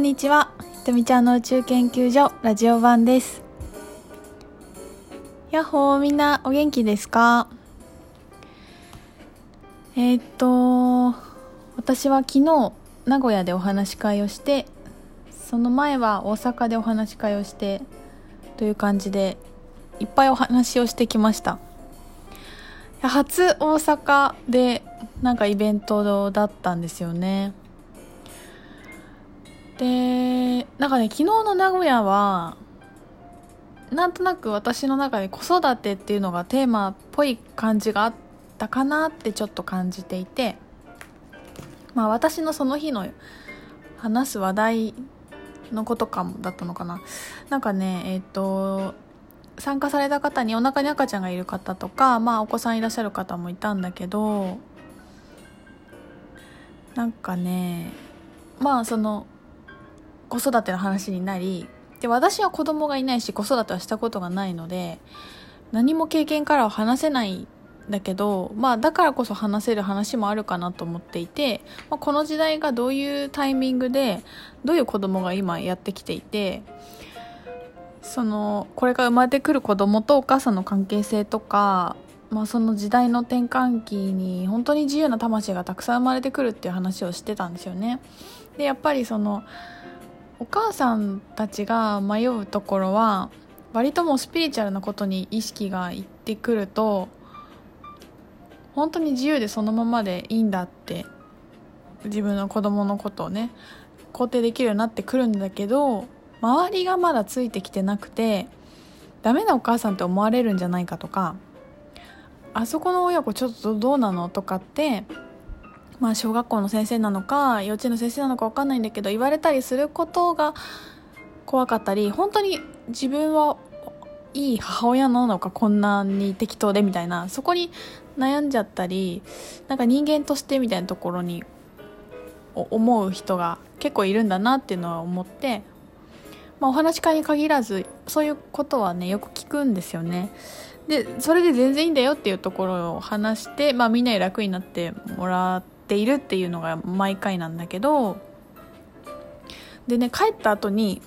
こんにちは。ひとみちゃんの宇宙研究所ラジオ版です。やっほーみんなお元気ですか？えー、っと私は昨日名古屋でお話し会をしてその前は大阪でお話し会をしてという感じでいっぱいお話をしてきました。初大阪でなんかイベントだったんですよね。でなんかね昨日の名古屋はなんとなく私の中で子育てっていうのがテーマっぽい感じがあったかなってちょっと感じていてまあ私のその日の話す話題のことかもだったのかな。なんかねえっ、ー、と参加された方にお腹に赤ちゃんがいる方とか、まあ、お子さんいらっしゃる方もいたんだけどなんかねまあその子育ての話になりで私は子供がいないし子育てはしたことがないので何も経験からは話せないんだけど、まあ、だからこそ話せる話もあるかなと思っていて、まあ、この時代がどういうタイミングでどういう子供が今やってきていてそのこれから生まれてくる子供とお母さんの関係性とか、まあ、その時代の転換期に本当に自由な魂がたくさん生まれてくるっていう話をしてたんですよね。でやっぱりそのお母さんたちが迷うところは割ともうスピリチュアルなことに意識がいってくると本当に自由でそのままでいいんだって自分の子供のことをね肯定できるようになってくるんだけど周りがまだついてきてなくてダメなお母さんって思われるんじゃないかとかあそこの親子ちょっとどうなのとかってまあ小学校の先生なのか幼稚園の先生なのか分かんないんだけど言われたりすることが怖かったり本当に自分はいい母親なのかこんなに適当でみたいなそこに悩んじゃったりなんか人間としてみたいなところに思う人が結構いるんだなっていうのは思ってまあ、お話し会に限らずそういうことはねよく聞くんですよね。でそれで全然いいんだよっていうところを話して、まあ、みんなに楽になってもらってているっていうのが毎回なんだけどでね帰った後に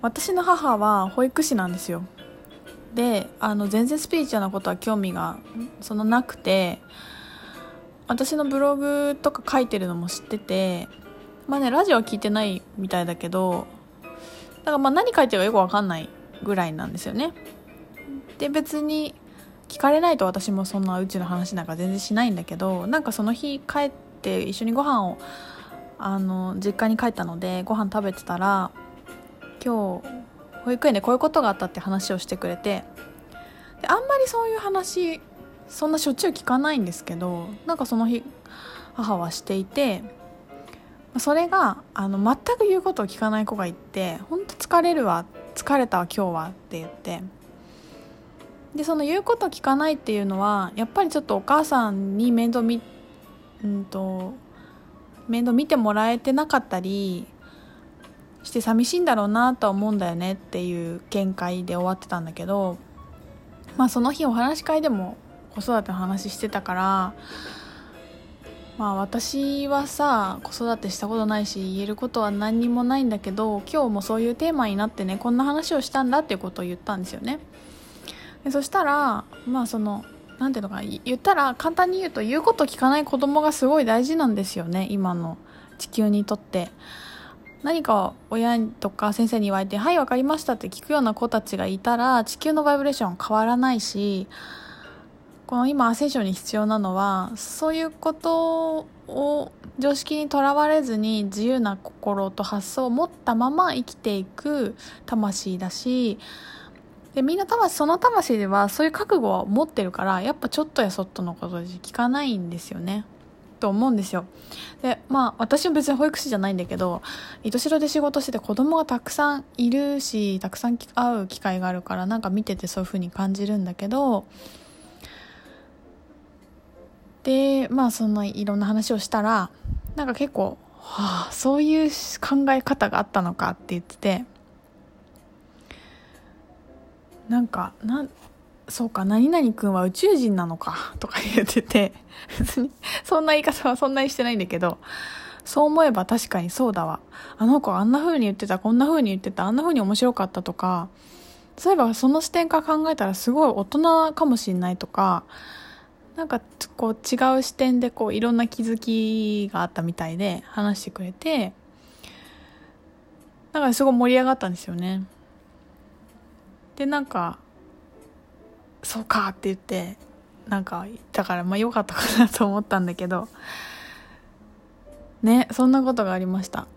私の母は保育士なんですよ。であの全然スピリチュアルなことは興味がそのなくて私のブログとか書いてるのも知っててまあねラジオは聞いてないみたいだけどだからまあ何書いてるかよくわかんないぐらいなんですよね。で別に聞かれないと私もそんなうちの話なんか全然しないんだけどなんかその日帰って一緒にご飯をあの実家に帰ったのでご飯食べてたら今日保育園でこういうことがあったって話をしてくれてであんまりそういう話そんなしょっちゅう聞かないんですけどなんかその日母はしていてそれがあの全く言うことを聞かない子がいて「本当疲れるわ疲れたわ今日は」って言ってでその言うこと聞かないっていうのはやっぱりちょっとお母さんに面倒見うんと面倒見てもらえてなかったりして寂しいんだろうなとは思うんだよねっていう見解で終わってたんだけどまあその日お話し会でも子育ての話してたからまあ私はさ子育てしたことないし言えることは何にもないんだけど今日もそういうテーマになってねこんな話をしたんだっていうことを言ったんですよね。でそしたらまあその何ていうのか言ったら簡単に言うと言うこと聞かない子供がすごい大事なんですよね今の地球にとって。何か親とか先生に言われて「はい分かりました」って聞くような子たちがいたら地球のバイブレーション変わらないしこの今アセンションに必要なのはそういうことを常識にとらわれずに自由な心と発想を持ったまま生きていく魂だしでみんな魂その魂ではそういう覚悟は持ってるからやっぱちょっとやそっとのことで聞かないんですよね。と思うんですよ。で、まあ私は別に保育士じゃないんだけど、糸代で仕事してて子供がたくさんいるし、たくさん会う機会があるからなんか見ててそういう風に感じるんだけど、でまあそのいろんな話をしたらなんか結構、はあ、そういう考え方があったのかって言っててなんかなんそうか何々君は宇宙人なのかとか言ってて別にそんな言い方はそんなにしてないんだけどそう思えば確かにそうだわ。あの子あんな風に言ってたこんな風に言ってたあんな風に面白かったとかそういえばその視点から考えたらすごい大人かもしんないとかなんかこう違う視点でこういろんな気づきがあったみたいで話してくれてだからすごい盛り上がったんですよね。でなんかそうかって言ってなんかだからまあ良かったかなと思ったんだけどねそんなことがありました。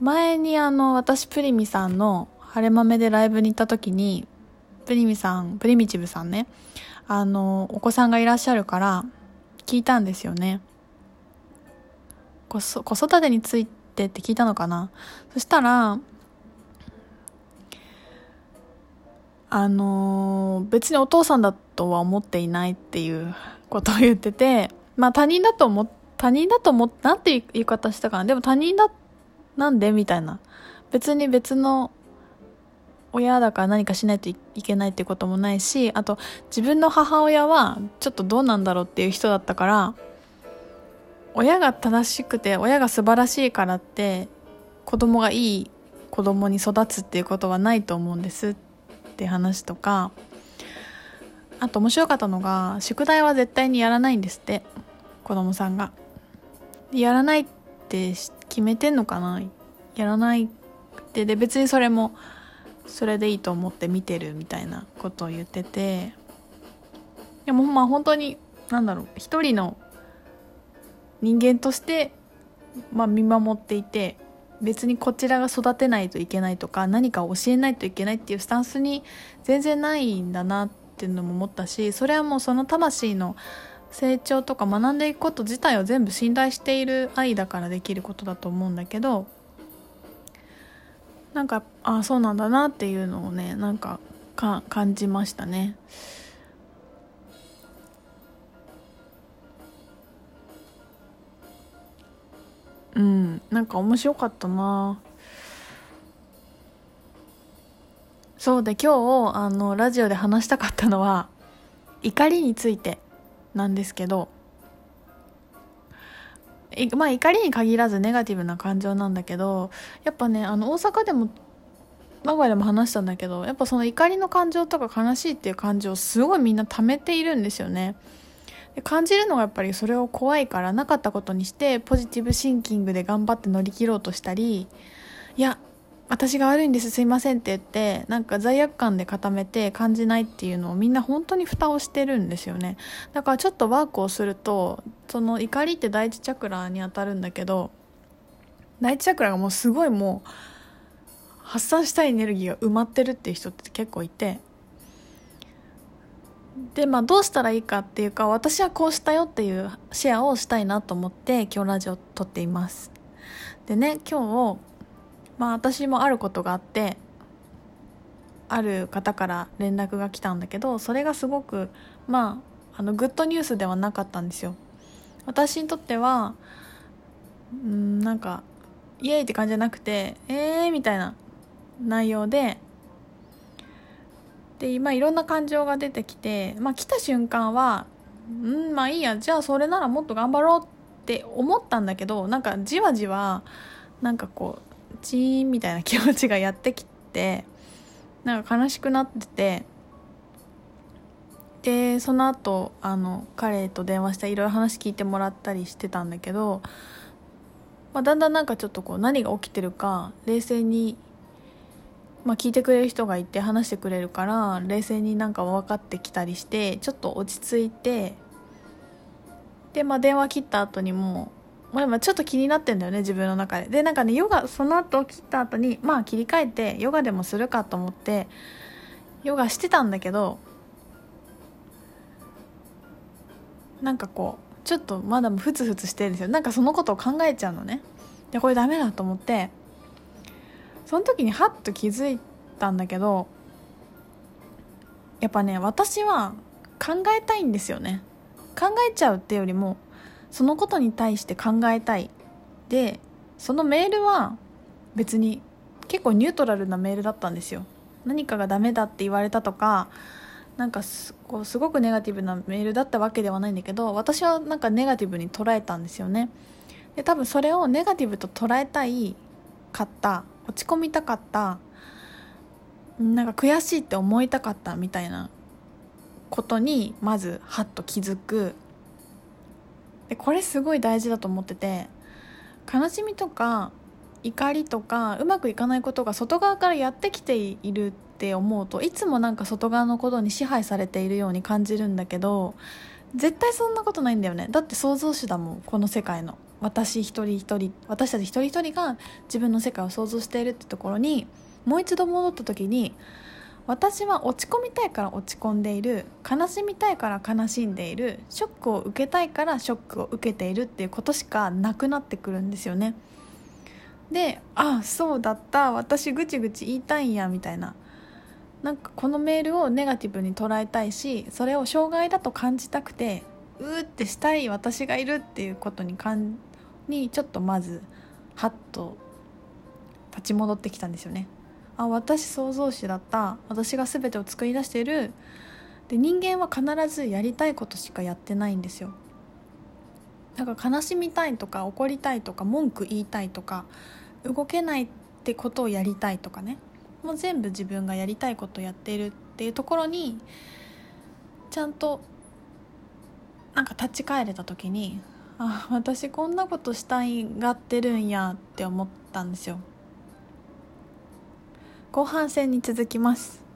前にあの私プリミさんの晴れ豆でライブに行った時にプリミさんプリミチブさんねあのお子さんがいらっしゃるから聞いたんですよね。子育てについてって聞いたのかな？そしたらあの別にお父さんだとは思っていないっていうことを言っててまあ他人だと思他人だと思なんて言い方したかな？でも他人だなんでみたいな。別に別の親だから何かしないといけないっていこともないしあと自分の母親はちょっとどうなんだろうっていう人だったから親が正しくて親が素晴らしいからって子供がいい子供に育つっていうことはないと思うんです。って話とか。あと面白かったのが宿題は絶対にやらないんですって。子供さんが。やらないって決めてんのかな？やらないって。で別にそれもそれでいいと思って見てるみたいなことを言ってて。でもまあ本当に何だろう。一人の人間として、まあ、見守っていて別にこちらが育てないといけないとか何かを教えないといけないっていうスタンスに全然ないんだなっていうのも思ったしそれはもうその魂の成長とか学んでいくこと自体を全部信頼している愛だからできることだと思うんだけどなんかああそうなんだなっていうのをねなんかか感じましたね。なんか面白かったな。そうで今日あのラジオで話したかったのは怒りについてなんですけどまあ怒りに限らずネガティブな感情なんだけどやっぱねあの大阪でも名古屋でも話したんだけどやっぱその怒りの感情とか悲しいっていう感情をすごいみんな溜めているんですよね。感じるのがやっぱりそれを怖いからなかったことにしてポジティブシンキングで頑張って乗り切ろうとしたりいや私が悪いんですすいませんって言ってなんか罪悪感で固めて感じないっていうのをみんな本当に蓋をしてるんですよね。だからちょっとワークをするとその怒りって第一チャクラに当たるんだけど第一チャクラがもうすごいもう発散したいエネルギーが埋まってるっていう人って結構いてでまあどうしたらいいかっていうか私はこうしたよっていうシェアをしたいなと思って今日ラジオ撮っています。でね今日まあ私もあることがあってある方から連絡が来たんだけどそれがすごくまああのグッドニュースではなかったんですよ。私にとってはうんなんかイエイって感じじゃなくてえーみたいな内容でで今いろんな感情が出てきて、まあ、来た瞬間はうんまあいいやじゃあそれならもっと頑張ろうって思ったんだけどなんかじわじわなんかこうチーンみたいな気持ちがやってきてなんか悲しくなっててでその後あの彼と電話していろいろ話聞いてもらったりしてたんだけど、まあ、だんだんなんかちょっとこう何が起きてるか冷静にまあ、聞いてくれる人がいて話してくれるから冷静になんか分かってきたりしてちょっと落ち着いてで、まあ、電話切った後にもまあ、今ちょっと気になってんだよね自分の中で。でなんかねヨガその後切った後にまあ切り替えてヨガでもするかと思ってヨガしてたんだけどなんかこうちょっとまだふつふつしてるんですよ。なんかそのことを考えちゃうのね。でこれダメだと思ってその時にハッと気づいたんだけどやっぱね私は考えたいんですよね。考えちゃうってよりもそのことに対して考えたいでそのメールは別に結構ニュートラルなメールだったんですよ。何かがダメだって言われたとかなんかすこうすごくネガティブなメールだったわけではないんだけど私はなんかネガティブに捉えたんですよね。で多分それをネガティブと捉えたいかった落ち込みたかった。なんか悔しいって思いたかったみたいなことにまずハッと気づく。でこれすごい大事だと思ってて悲しみとか怒りとかうまくいかないことが外側からやってきているって思うといつもなんか外側のことに支配されているように感じるんだけど絶対そんなことないんだよね。だって創造主だもんこの世界の。私一人一人私たち一人一人が自分の世界を想像しているってところにもう一度戻った時に私は落ち込みたいから落ち込んでいる悲しみたいから悲しんでいるショックを受けたいからショックを受けているっていうことしかなくなってくるんですよね。であそうだった私ぐちぐち言いたいんやみたいな。なんかこのメールをネガティブに捉えたいしそれを障害だと感じたくてうーってしたい私がいるっていうことにかんにちょっとまずハッと立ち戻ってきたんですよね。あ私創造主だった。私が全てを作り出している。で人間は必ずやりたいことしかやってないんですよ。だから悲しみたいとか怒りたいとか文句言いたいとか動けないってことをやりたいとかね。もう全部自分がやりたいことをやっているっていうところにちゃんとなんか立ち返れた時にあ私こんなことしたいがってるんやって思ったんですよ。後半戦に続きます。